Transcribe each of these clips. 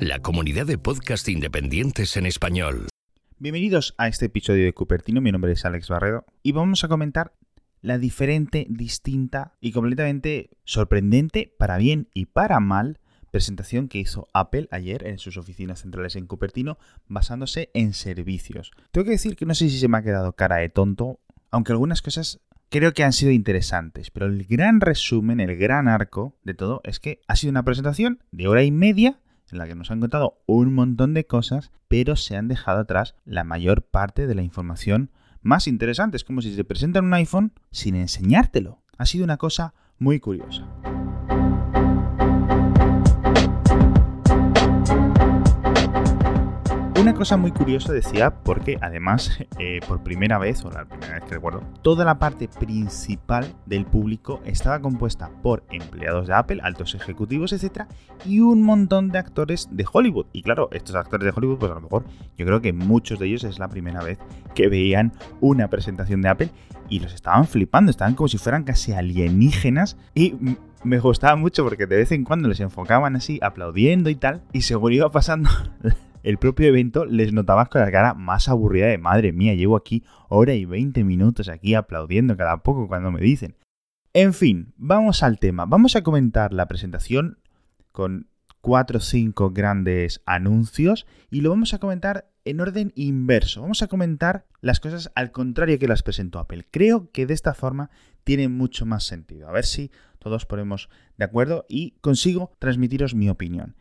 La comunidad de podcast independientes en español. Bienvenidos a este episodio de Cupertino, mi nombre es Alex Barredo y vamos a comentar la diferente, distinta y completamente sorprendente, para bien y para mal, presentación que hizo Apple ayer en sus oficinas centrales en Cupertino basándose en servicios. Tengo que decir que no sé si se me ha quedado cara de tonto, aunque algunas cosas creo que han sido interesantes, pero el gran resumen, el gran arco de todo es que ha sido una presentación de hora y media en la que nos han contado un montón de cosas, pero se han dejado atrás la mayor parte de la información más interesante. Es como si se presentan un iPhone sin enseñártelo. Ha sido una cosa muy curiosa. Una cosa muy curiosa decía, porque además, eh, por primera vez, o la primera vez que recuerdo, toda la parte principal del público estaba compuesta por empleados de Apple, altos ejecutivos, etc. y un montón de actores de Hollywood. Y claro, estos actores de Hollywood, pues a lo mejor yo creo que muchos de ellos es la primera vez que veían una presentación de Apple y los estaban flipando, estaban como si fueran casi alienígenas y me gustaba mucho porque de vez en cuando les enfocaban así, aplaudiendo y tal, y seguro iba pasando el propio evento les notabas con la cara más aburrida de madre mía, llevo aquí hora y 20 minutos aquí aplaudiendo cada poco cuando me dicen. En fin, vamos al tema. Vamos a comentar la presentación con cuatro o cinco grandes anuncios y lo vamos a comentar en orden inverso. Vamos a comentar las cosas al contrario que las presentó Apple. Creo que de esta forma tiene mucho más sentido. A ver si todos ponemos de acuerdo y consigo transmitiros mi opinión.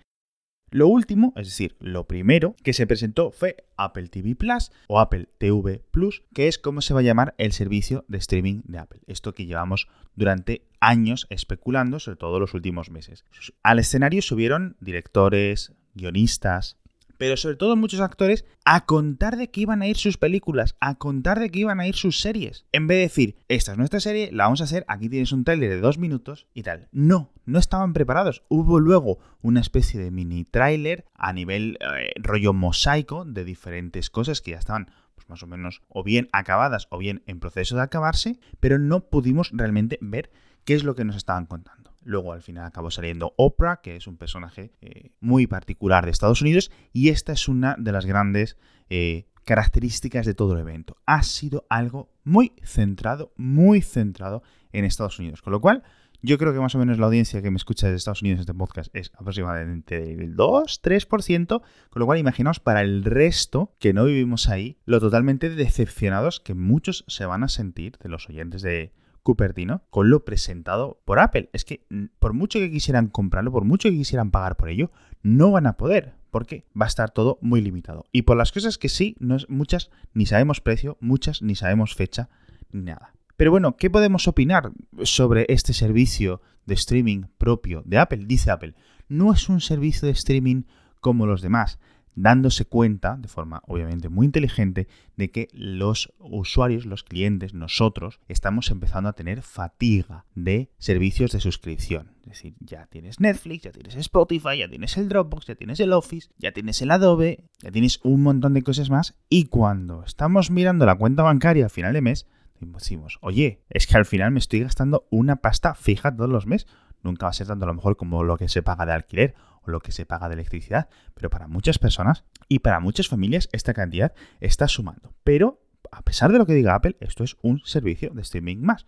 Lo último, es decir, lo primero que se presentó fue Apple TV Plus o Apple TV Plus, que es como se va a llamar el servicio de streaming de Apple. Esto que llevamos durante años especulando, sobre todo los últimos meses. Al escenario subieron directores, guionistas, pero sobre todo muchos actores, a contar de que iban a ir sus películas, a contar de que iban a ir sus series. En vez de decir, esta es nuestra serie, la vamos a hacer, aquí tienes un trailer de dos minutos y tal. No, no estaban preparados. Hubo luego una especie de mini tráiler a nivel eh, rollo mosaico de diferentes cosas que ya estaban pues, más o menos o bien acabadas o bien en proceso de acabarse, pero no pudimos realmente ver qué es lo que nos estaban contando. Luego al final acabó saliendo Oprah, que es un personaje eh, muy particular de Estados Unidos, y esta es una de las grandes eh, características de todo el evento. Ha sido algo muy centrado, muy centrado en Estados Unidos. Con lo cual, yo creo que más o menos la audiencia que me escucha de Estados Unidos en este podcast es aproximadamente del 2-3%, con lo cual imaginaos para el resto que no vivimos ahí, lo totalmente decepcionados que muchos se van a sentir de los oyentes de, Cupertino con lo presentado por Apple. Es que mm, por mucho que quisieran comprarlo, por mucho que quisieran pagar por ello, no van a poder. Porque va a estar todo muy limitado. Y por las cosas que sí, no es, muchas ni sabemos precio, muchas ni sabemos fecha, ni nada. Pero bueno, ¿qué podemos opinar sobre este servicio de streaming propio de Apple? Dice Apple, no es un servicio de streaming como los demás dándose cuenta, de forma obviamente muy inteligente, de que los usuarios, los clientes, nosotros, estamos empezando a tener fatiga de servicios de suscripción. Es decir, ya tienes Netflix, ya tienes Spotify, ya tienes el Dropbox, ya tienes el Office, ya tienes el Adobe, ya tienes un montón de cosas más. Y cuando estamos mirando la cuenta bancaria a final de mes, decimos, oye, es que al final me estoy gastando una pasta fija todos los meses. Nunca va a ser tanto a lo mejor como lo que se paga de alquiler o lo que se paga de electricidad, pero para muchas personas y para muchas familias esta cantidad está sumando. Pero, a pesar de lo que diga Apple, esto es un servicio de streaming más.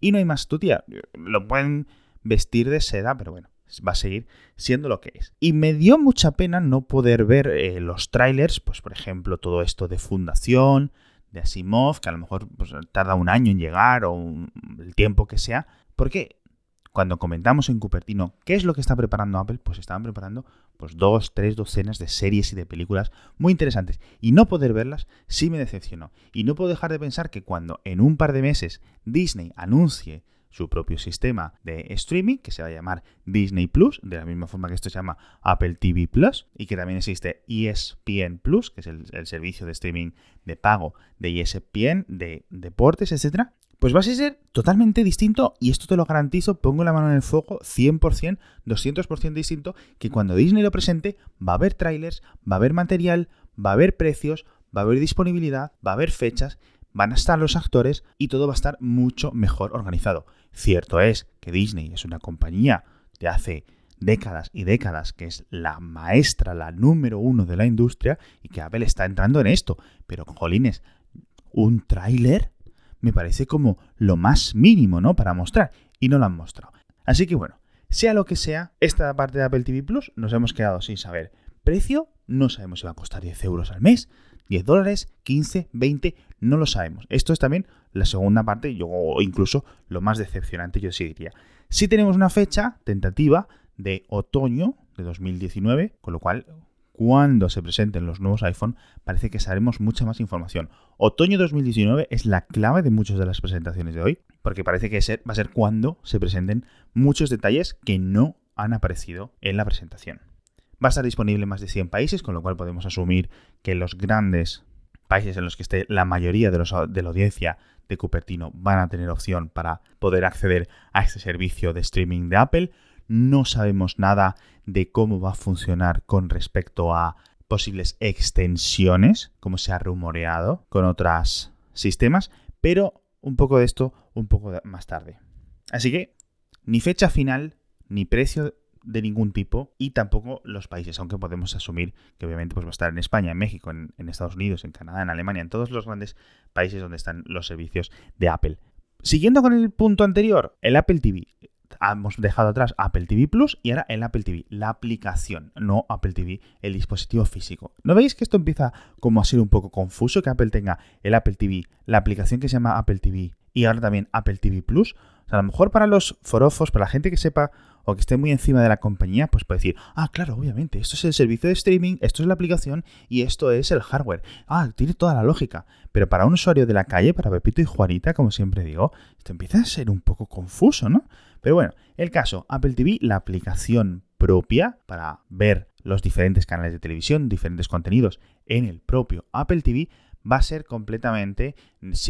Y no hay más tía, Lo pueden vestir de seda, pero bueno, va a seguir siendo lo que es. Y me dio mucha pena no poder ver eh, los trailers, pues por ejemplo todo esto de Fundación, de Asimov, que a lo mejor pues, tarda un año en llegar o el tiempo que sea, porque cuando comentamos en Cupertino qué es lo que está preparando Apple, pues estaban preparando pues dos, tres docenas de series y de películas muy interesantes. Y no poder verlas sí me decepcionó. Y no puedo dejar de pensar que cuando en un par de meses Disney anuncie su propio sistema de streaming, que se va a llamar Disney Plus, de la misma forma que esto se llama Apple TV Plus, y que también existe ESPN Plus, que es el, el servicio de streaming de pago de ESPN, de deportes, etcétera, pues va a ser totalmente distinto y esto te lo garantizo, pongo la mano en el fuego, 100%, 200% distinto, que cuando Disney lo presente va a haber trailers, va a haber material, va a haber precios, va a haber disponibilidad, va a haber fechas, van a estar los actores y todo va a estar mucho mejor organizado. Cierto es que Disney es una compañía de hace décadas y décadas que es la maestra, la número uno de la industria y que Apple está entrando en esto. Pero, jolines, un tráiler me parece como lo más mínimo, ¿no? Para mostrar. Y no lo han mostrado. Así que bueno, sea lo que sea, esta parte de Apple TV Plus nos hemos quedado sin saber precio. No sabemos si va a costar 10 euros al mes, 10 dólares, 15, 20, no lo sabemos. Esto es también la segunda parte, yo, o incluso lo más decepcionante, yo sí diría. Si tenemos una fecha tentativa de otoño de 2019, con lo cual cuando se presenten los nuevos iPhone, parece que sabremos mucha más información. Otoño 2019 es la clave de muchas de las presentaciones de hoy, porque parece que va a ser cuando se presenten muchos detalles que no han aparecido en la presentación. Va a estar disponible en más de 100 países, con lo cual podemos asumir que los grandes países en los que esté la mayoría de, de la audiencia de Cupertino van a tener opción para poder acceder a este servicio de streaming de Apple. No sabemos nada de cómo va a funcionar con respecto a posibles extensiones, como se ha rumoreado con otros sistemas, pero un poco de esto un poco más tarde. Así que ni fecha final, ni precio de ningún tipo y tampoco los países, aunque podemos asumir que obviamente pues, va a estar en España, en México, en, en Estados Unidos, en Canadá, en Alemania, en todos los grandes países donde están los servicios de Apple. Siguiendo con el punto anterior, el Apple TV hemos dejado atrás Apple TV Plus y ahora el Apple TV, la aplicación, no Apple TV, el dispositivo físico. ¿No veis que esto empieza como a ser un poco confuso que Apple tenga el Apple TV, la aplicación que se llama Apple TV y ahora también Apple TV Plus? O sea, a lo mejor para los forofos, para la gente que sepa que esté muy encima de la compañía, pues puede decir, ah, claro, obviamente, esto es el servicio de streaming, esto es la aplicación y esto es el hardware. Ah, tiene toda la lógica. Pero para un usuario de la calle, para Pepito y Juanita, como siempre digo, esto empieza a ser un poco confuso, ¿no? Pero bueno, el caso, Apple TV, la aplicación propia para ver los diferentes canales de televisión, diferentes contenidos en el propio Apple TV, va a ser completamente,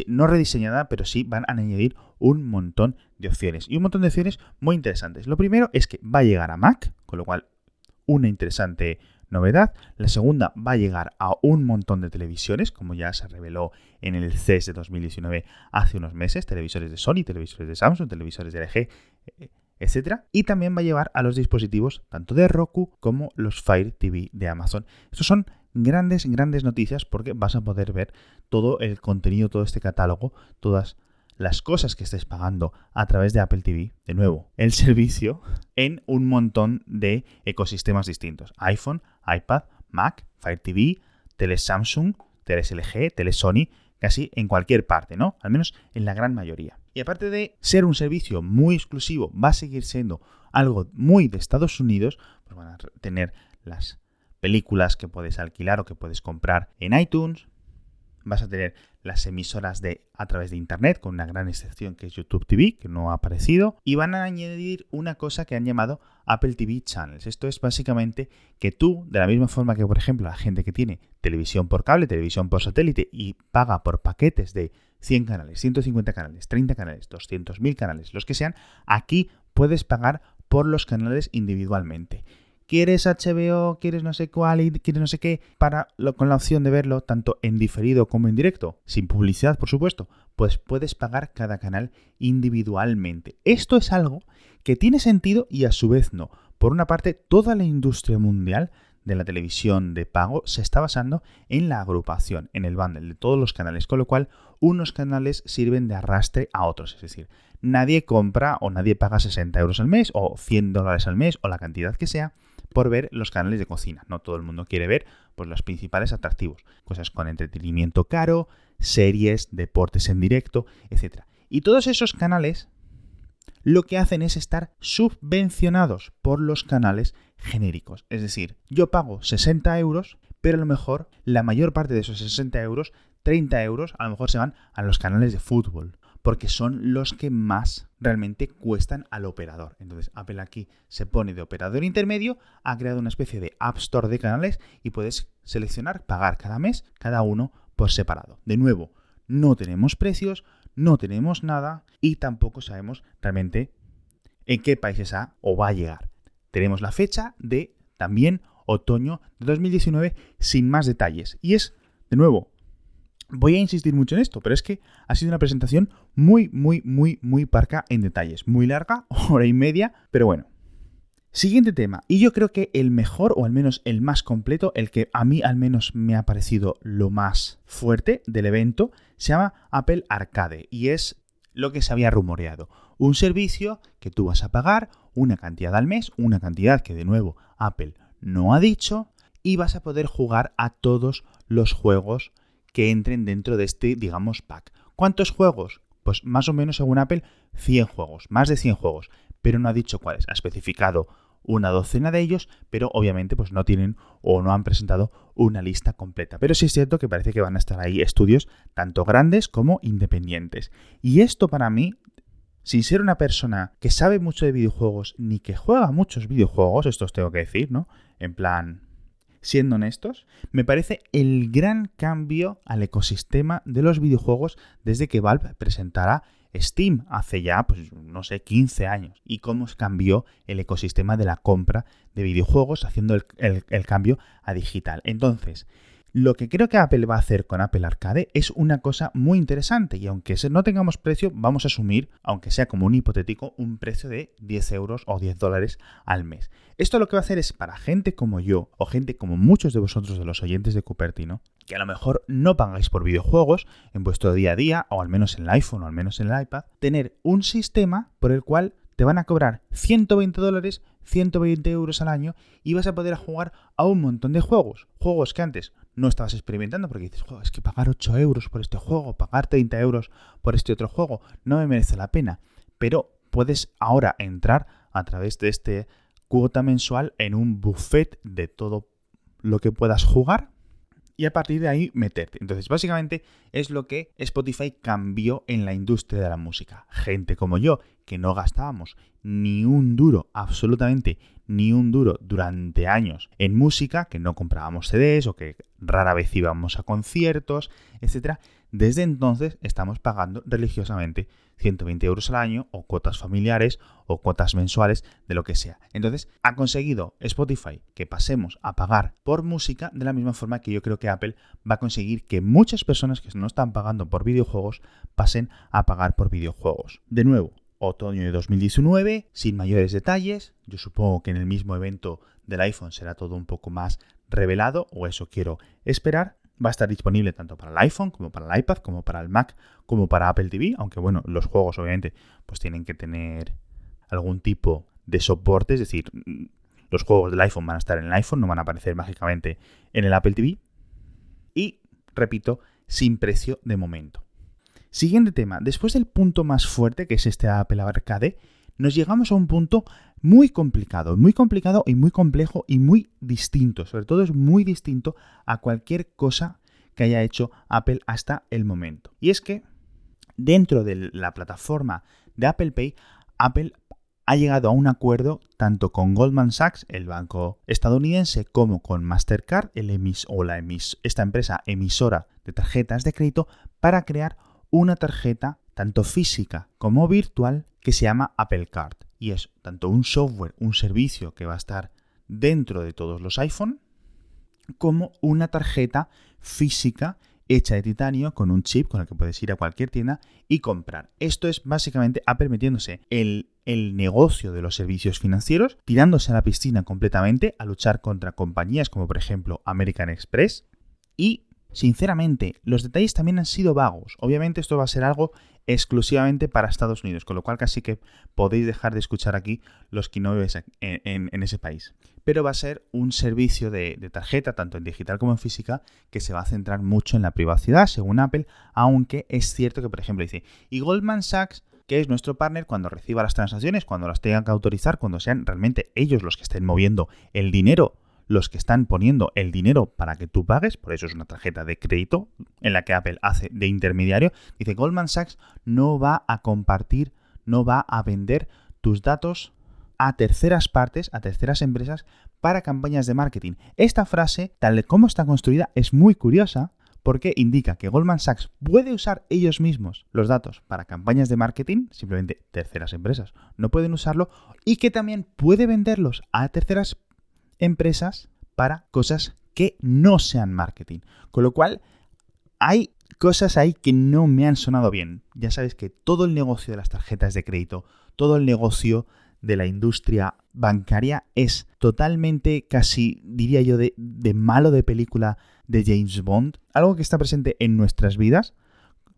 no rediseñada, pero sí van a añadir un montón de opciones. Y un montón de opciones muy interesantes. Lo primero es que va a llegar a Mac, con lo cual una interesante novedad. La segunda va a llegar a un montón de televisiones, como ya se reveló en el CES de 2019 hace unos meses, televisores de Sony, televisores de Samsung, televisores de LG, eh, etc. Y también va a llevar a los dispositivos tanto de Roku como los Fire TV de Amazon. Estos son grandes, grandes noticias porque vas a poder ver todo el contenido, todo este catálogo, todas las cosas que estés pagando a través de Apple TV, de nuevo, el servicio, en un montón de ecosistemas distintos. iPhone, iPad, Mac, Fire TV, tele Samsung, teles LG, tele Sony, casi en cualquier parte, ¿no? Al menos en la gran mayoría. Y aparte de ser un servicio muy exclusivo, va a seguir siendo algo muy de Estados Unidos, pues van a tener las películas que puedes alquilar o que puedes comprar en iTunes, vas a tener las emisoras de a través de internet, con una gran excepción que es YouTube TV, que no ha aparecido, y van a añadir una cosa que han llamado Apple TV Channels. Esto es básicamente que tú, de la misma forma que por ejemplo la gente que tiene televisión por cable, televisión por satélite y paga por paquetes de 100 canales, 150 canales, 30 canales, 200.000 canales, los que sean, aquí puedes pagar por los canales individualmente quieres HBO, quieres no sé cuál quieres no sé qué, para con la opción de verlo tanto en diferido como en directo, sin publicidad, por supuesto, pues puedes pagar cada canal individualmente. Esto es algo que tiene sentido y a su vez no. Por una parte, toda la industria mundial de la televisión de pago se está basando en la agrupación, en el bundle de todos los canales, con lo cual unos canales sirven de arrastre a otros, es decir, nadie compra o nadie paga 60 euros al mes o 100 dólares al mes o la cantidad que sea por ver los canales de cocina. No todo el mundo quiere ver pues, los principales atractivos, cosas con entretenimiento caro, series, deportes en directo, etc. Y todos esos canales lo que hacen es estar subvencionados por los canales genéricos. Es decir, yo pago 60 euros, pero a lo mejor la mayor parte de esos 60 euros, 30 euros, a lo mejor se van a los canales de fútbol, porque son los que más realmente cuestan al operador. Entonces Apple aquí se pone de operador intermedio, ha creado una especie de App Store de canales y puedes seleccionar, pagar cada mes, cada uno por separado. De nuevo, no tenemos precios, no tenemos nada y tampoco sabemos realmente en qué países ha o va a llegar. Tenemos la fecha de también otoño de 2019 sin más detalles. Y es, de nuevo, Voy a insistir mucho en esto, pero es que ha sido una presentación muy, muy, muy, muy parca en detalles. Muy larga, hora y media, pero bueno. Siguiente tema, y yo creo que el mejor, o al menos el más completo, el que a mí al menos me ha parecido lo más fuerte del evento, se llama Apple Arcade, y es lo que se había rumoreado. Un servicio que tú vas a pagar una cantidad al mes, una cantidad que de nuevo Apple no ha dicho, y vas a poder jugar a todos los juegos que entren dentro de este, digamos, pack. ¿Cuántos juegos? Pues más o menos según Apple, 100 juegos, más de 100 juegos pero no ha dicho cuáles. Ha especificado una docena de ellos, pero obviamente pues no tienen o no han presentado una lista completa. Pero sí es cierto que parece que van a estar ahí estudios tanto grandes como independientes. Y esto para mí, sin ser una persona que sabe mucho de videojuegos ni que juega muchos videojuegos, esto os tengo que decir, ¿no? En plan, siendo honestos, me parece el gran cambio al ecosistema de los videojuegos desde que Valve presentara Steam hace ya, pues no sé, 15 años y cómo cambió el ecosistema de la compra de videojuegos haciendo el, cambio a digital. Entonces, lo que creo que Apple va a hacer con Apple Arcade es una cosa muy interesante y aunque no tengamos precio, vamos a asumir, aunque sea como un hipotético, un precio de 10 euros o 10 dólares al mes. Esto lo que va a hacer es para gente como yo o gente como muchos de vosotros de los oyentes de Cupertino, que a lo mejor no pagáis por videojuegos en vuestro día a día, o al menos en el iPhone o al menos en el iPad, tener un sistema por el cual te van a cobrar 120 dólares, 120 euros al año y vas a poder jugar a un montón de juegos. Juegos que antes no estabas experimentando porque dices, es que pagar 8 euros por este juego, pagar 30 euros por este otro juego, no me merece la pena. Pero puedes ahora entrar a través de este cuota mensual en un buffet de todo lo que puedas jugar y a partir de ahí meterte. Entonces, básicamente es lo que Spotify cambió en la industria de la música. Gente como yo, que no gastábamos ni un duro, absolutamente ni un duro durante años en música, que no comprábamos CDs o que rara vez íbamos a conciertos, etc. Desde entonces estamos pagando religiosamente 120 euros al año o cuotas familiares o cuotas mensuales de lo que sea. Entonces ha conseguido Spotify que pasemos a pagar por música de la misma forma que yo creo que Apple va a conseguir que muchas personas que no están pagando por videojuegos pasen a pagar por videojuegos. De nuevo, otoño de 2019, sin mayores detalles. Yo supongo que en el mismo evento del iPhone será todo un poco más revelado, o eso quiero esperar. Va a estar disponible tanto para el iPhone como para el iPad, como para el Mac, como para Apple TV, aunque bueno, los juegos obviamente pues tienen que tener algún tipo de soporte, es decir, los juegos del iPhone van a estar en el iPhone, no van a aparecer mágicamente en el Apple TV. Y, repito, sin precio de momento. Siguiente tema, después del punto más fuerte, que es este Apple Arcade, nos llegamos a un punto muy complicado, muy complicado y muy complejo y muy distinto. Sobre todo es muy distinto a cualquier cosa que haya hecho Apple hasta el momento. Y es que dentro de la plataforma de Apple Pay, Apple ha llegado a un acuerdo tanto con Goldman Sachs, el banco estadounidense, como con Mastercard, el emis, o la emis, esta empresa emisora de tarjetas de crédito, para crear una tarjeta tanto física como virtual que se llama Apple Card. Y es tanto un software, un servicio que va a estar dentro de todos los iPhone, como una tarjeta física hecha de titanio con un chip con el que puedes ir a cualquier tienda y comprar. Esto es básicamente Apple metiéndose el, el negocio de los servicios financieros, tirándose a la piscina completamente a luchar contra compañías como por ejemplo American Express y Sinceramente, los detalles también han sido vagos. Obviamente esto va a ser algo exclusivamente para Estados Unidos, con lo cual casi que podéis dejar de escuchar aquí los que no vives en, ese país. Pero va a ser un servicio de, de, tarjeta, tanto en digital como en física, que se va a centrar mucho en la privacidad, según Apple, aunque es cierto que, por ejemplo, dice, y Goldman Sachs que es nuestro partner cuando reciba las transacciones, cuando las tengan que autorizar, cuando sean realmente ellos los que estén moviendo el dinero los que están poniendo el dinero para que tú pagues, por eso es una tarjeta de crédito en la que Apple hace de intermediario, dice Goldman Sachs no va a compartir, no va a vender tus datos a terceras partes, a terceras empresas para campañas de marketing. Esta frase, tal como está construida, es muy curiosa porque indica que Goldman Sachs puede usar ellos mismos los datos para campañas de marketing, simplemente terceras empresas no pueden usarlo, y que también puede venderlos a terceras empresas para cosas que no sean marketing. Con lo cual, hay cosas ahí que no me han sonado bien. Ya sabes que todo el negocio de las tarjetas de crédito, todo el negocio de la industria bancaria es totalmente, casi diría yo, de, de malo de película de James Bond, algo que está presente en nuestras vidas,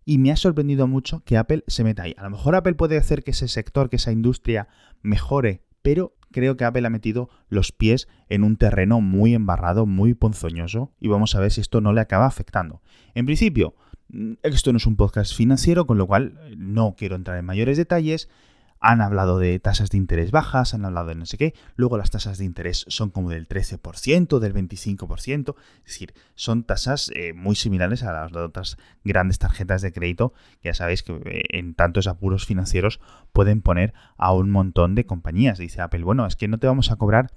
y me ha sorprendido mucho que Apple se meta ahí. A lo mejor Apple puede hacer que ese sector, que esa industria mejore, pero creo que Apple ha metido los pies en un terreno muy embarrado, muy ponzoñoso, y vamos a ver si esto no le acaba afectando. En principio, mm, esto no es un podcast financiero, con lo cual eh, no quiero entrar en mayores detalles han hablado de tasas de interés bajas, han hablado de no sé qué, luego las tasas de interés son como del 13%, del 25%, es decir, son tasas eh, muy similares a las de otras grandes tarjetas de crédito, ya sabéis que eh, en tantos apuros financieros pueden poner a un montón de compañías. Dice Apple, bueno, es que no te vamos a cobrar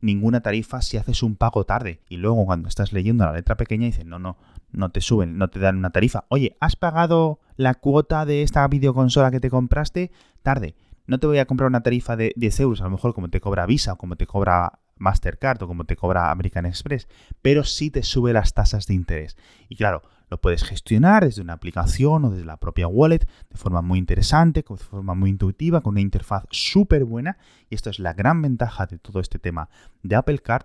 ninguna tarifa si haces un pago tarde. Y luego cuando estás leyendo la letra pequeña dicen, no, no, no te suben, no te dan una tarifa. Oye, ¿has pagado la cuota de esta videoconsola que te compraste tarde? No te voy a comprar una tarifa de 10 euros, a lo mejor como te cobra Visa o como te cobra Mastercard o como te cobra American Express, pero sí te sube las tasas de interés. Y claro, lo puedes gestionar desde una aplicación o desde la propia wallet de forma muy interesante, de forma muy intuitiva, con una interfaz súper buena. Y esto es la gran ventaja de todo este tema de Apple Card,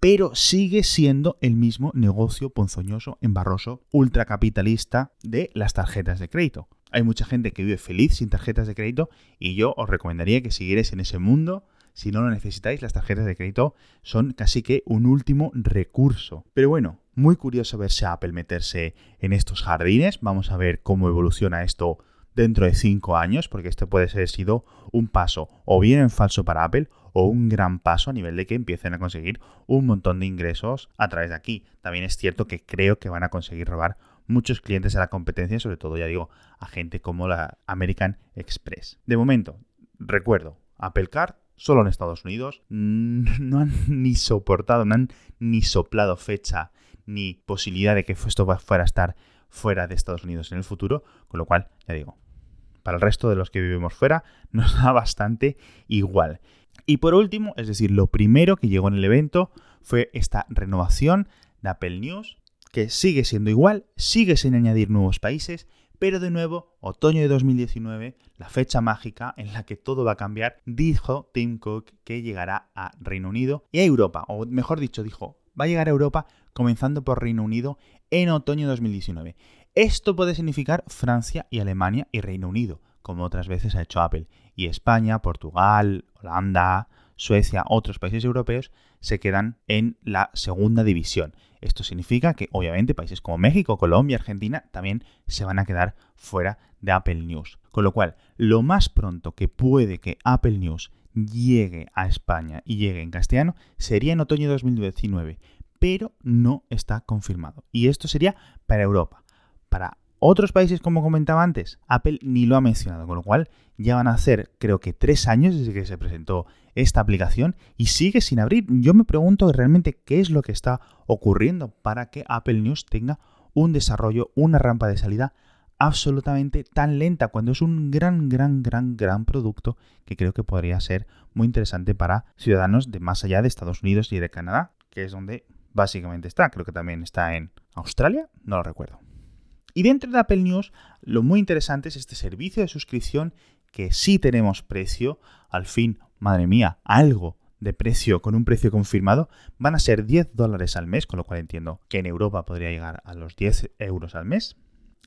pero sigue siendo el mismo negocio ponzoñoso, embarroso, ultracapitalista de las tarjetas de crédito. Hay mucha gente que vive feliz sin tarjetas de crédito y yo os recomendaría que siguierais en ese mundo. Si no lo necesitáis, las tarjetas de crédito son casi que un último recurso. Pero bueno, muy curioso verse a Apple meterse en estos jardines. Vamos a ver cómo evoluciona esto dentro de cinco años, porque esto puede ser sido un paso o bien en falso para Apple o un gran paso a nivel de que empiecen a conseguir un montón de ingresos a través de aquí. También es cierto que creo que van a conseguir robar muchos clientes a la competencia, sobre todo, ya digo, a gente como la American Express. De momento, recuerdo, Apple Card solo en Estados Unidos, no han ni soportado, no han ni soplado fecha ni posibilidad de que esto fuera a estar fuera de Estados Unidos en el futuro, con lo cual, ya digo, para el resto de los que vivimos fuera nos da bastante igual. Y por último, es decir, lo primero que llegó en el evento fue esta renovación de Apple News que sigue siendo igual, sigue sin añadir nuevos países, pero de nuevo, otoño de 2019, la fecha mágica en la que todo va a cambiar, dijo Tim Cook que llegará a Reino Unido y a Europa, o mejor dicho, dijo, va a llegar a Europa comenzando por Reino Unido en otoño de 2019. Esto puede significar Francia y Alemania y Reino Unido, como otras veces ha hecho Apple, y España, Portugal, Holanda, Suecia, otros países europeos se quedan en la segunda división. Esto significa que obviamente países como México, Colombia, Argentina también se van a quedar fuera de Apple News. Con lo cual, lo más pronto que puede que Apple News llegue a España y llegue en castellano sería en otoño de 2019, pero no está confirmado. Y esto sería para Europa. Para otros países, como comentaba antes, Apple ni lo ha mencionado, con lo cual ya van a hacer, creo que tres años desde que se presentó esta aplicación y sigue sin abrir. Yo me pregunto realmente qué es lo que está ocurriendo para que Apple News tenga un desarrollo, una rampa de salida absolutamente tan lenta cuando es un gran, gran, gran, gran producto que creo que podría ser muy interesante para ciudadanos de más allá de Estados Unidos y de Canadá, que es donde básicamente está. Creo que también está en Australia, no lo recuerdo. Y dentro de Apple News, lo muy interesante es este servicio de suscripción que sí tenemos precio, al fin, madre mía, algo de precio con un precio confirmado, van a ser 10 dólares al mes, con lo cual entiendo que en Europa podría llegar a los 10 euros al mes.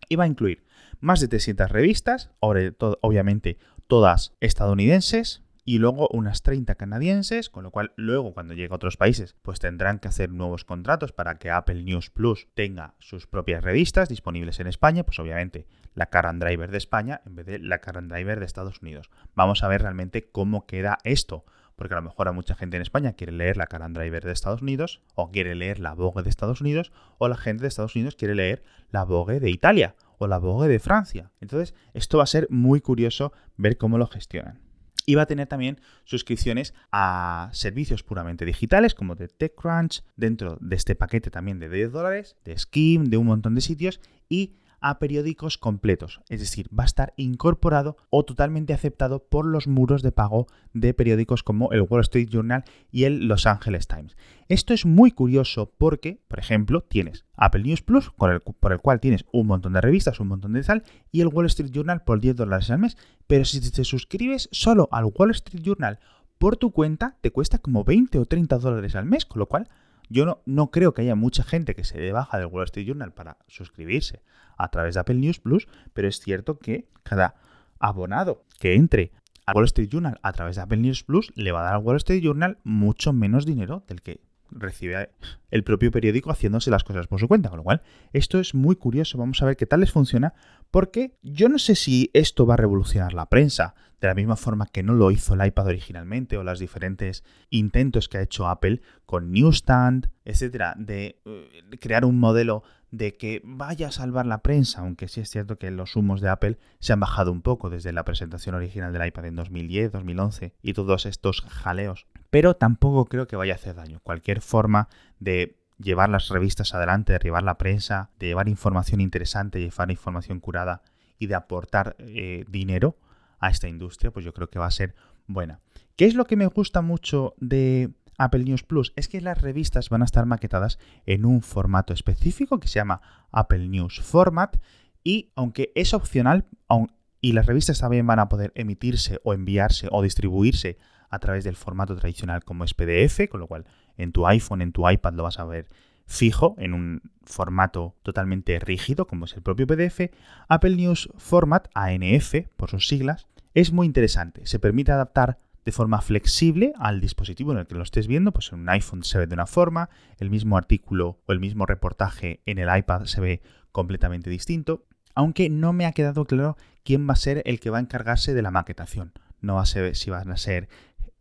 Y va a incluir más de 300 revistas, obviamente todas estadounidenses, y luego unas 30 canadienses, con lo cual luego cuando llegue a otros países pues tendrán que hacer nuevos contratos para que Apple News Plus tenga sus propias revistas disponibles en España, pues obviamente la Car Driver de España en vez de la Car Driver de Estados Unidos. Vamos a ver realmente cómo queda esto, porque a lo mejor a mucha gente en España quiere leer la Car Driver de Estados Unidos, o quiere leer la Vogue de Estados Unidos, o la gente de Estados Unidos quiere leer la Vogue de Italia, o la Vogue de Francia. Entonces, esto va a ser muy curioso ver cómo lo gestionan y va a tener también suscripciones a servicios puramente digitales como de TechCrunch, dentro de este paquete también de 10 dólares, de Skim, de un montón de sitios y a periódicos completos, es decir, va a estar incorporado o totalmente aceptado por los muros de pago de periódicos como el Wall Street Journal y el Los Angeles Times. Esto es muy curioso porque, por ejemplo, tienes Apple News Plus, por el, cual tienes un montón de revistas, un montón de tal, y el Wall Street Journal por 10 dólares al mes. Pero si te suscribes solo al Wall Street Journal por tu cuenta te cuesta como 20 o 30 dólares al mes, con lo cual yo no, no, creo que haya mucha gente que se dé baja del Wall Street Journal para suscribirse a través de Apple News Plus, pero es cierto que cada abonado que entre al Wall Street Journal a través de Apple News Plus le va a dar al Wall Street Journal mucho menos dinero del que recibe el propio periódico haciéndose las cosas por su cuenta. Con lo cual, esto es muy curioso. Vamos a ver qué tal les funciona. Porque yo no sé si esto va a revolucionar la prensa, de la misma forma que no lo hizo el iPad originalmente, o los diferentes intentos que ha hecho Apple con Newsstand, etcétera, de eh, crear un modelo de que vaya a salvar la prensa, aunque sí es cierto que los humos de Apple se han bajado un poco desde la presentación original del iPad en 2010, 2011 y todos estos jaleos. Pero tampoco creo que vaya a hacer daño. Cualquier forma de llevar las revistas adelante, de llevar la prensa, de llevar información interesante, llevar información curada y de aportar eh, dinero a esta industria, pues yo creo que va a ser buena. ¿Qué es lo que me gusta mucho de Apple News Plus es que las revistas van a estar maquetadas en un formato específico que se llama Apple News Format y aunque es opcional y las revistas también van a poder emitirse o enviarse o distribuirse a través del formato tradicional como es PDF, con lo cual en tu iPhone, en tu iPad lo vas a ver fijo en un formato totalmente rígido como es el propio PDF, Apple News Format, ANF por sus siglas, es muy interesante. Se permite adaptar de forma flexible al dispositivo en el que lo estés viendo, pues en un iPhone se ve de una forma, el mismo artículo o el mismo reportaje en el iPad se ve completamente distinto, aunque no me ha quedado claro quién va a ser el que va a encargarse de la maquetación. No va a ser si van a ser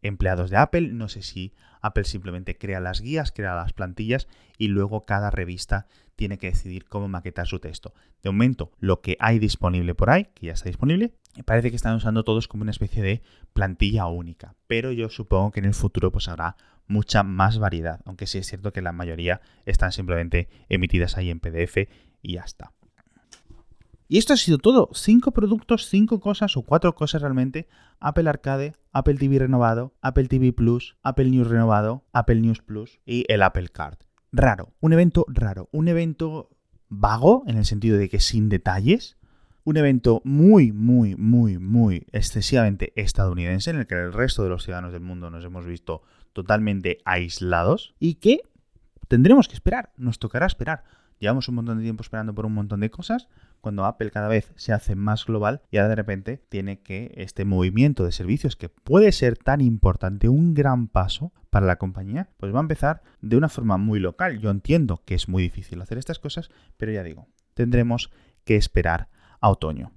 empleados de Apple, no sé si Apple simplemente crea las guías, crea las plantillas y luego cada revista tiene que decidir cómo maquetar su texto. De momento, lo que hay disponible por ahí, que ya está disponible, parece que están usando todos como una especie de plantilla única, pero yo supongo que en el futuro pues habrá mucha más variedad, aunque sí es cierto que la mayoría están simplemente emitidas ahí en PDF y ya está. Y esto ha sido todo. Cinco productos, cinco cosas o cuatro cosas realmente. Apple Arcade, Apple TV renovado, Apple TV Plus, Apple News renovado, Apple News Plus y el Apple Card. Raro, un evento raro, un evento vago en el sentido de que sin detalles, un evento muy, muy, muy, muy excesivamente estadounidense en el que el resto de los ciudadanos del mundo nos hemos visto totalmente aislados y que tendremos que esperar, nos tocará esperar. Llevamos un montón de tiempo esperando por un montón de cosas, cuando Apple cada vez se hace más global y de repente tiene que este movimiento de servicios que puede ser tan importante, un gran paso para la compañía, pues va a empezar de una forma muy local. Yo entiendo que es muy difícil hacer estas cosas, pero ya digo, tendremos que esperar a otoño.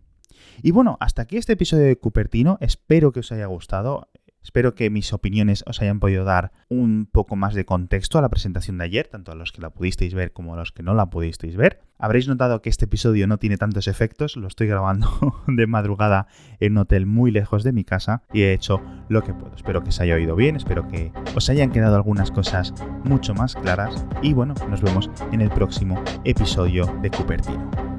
Y bueno, hasta aquí este episodio de Cupertino. Espero que os haya gustado. Espero que mis opiniones os hayan podido dar un poco más de contexto a la presentación de ayer, tanto a los que la pudisteis ver como a los que no la pudisteis ver. Habréis notado que este episodio no tiene tantos efectos, lo estoy grabando de madrugada en un hotel muy lejos de mi casa y he hecho lo que puedo. Espero que se haya oído bien, espero que os hayan quedado algunas cosas mucho más claras y bueno, nos vemos en el próximo episodio de Cupertino.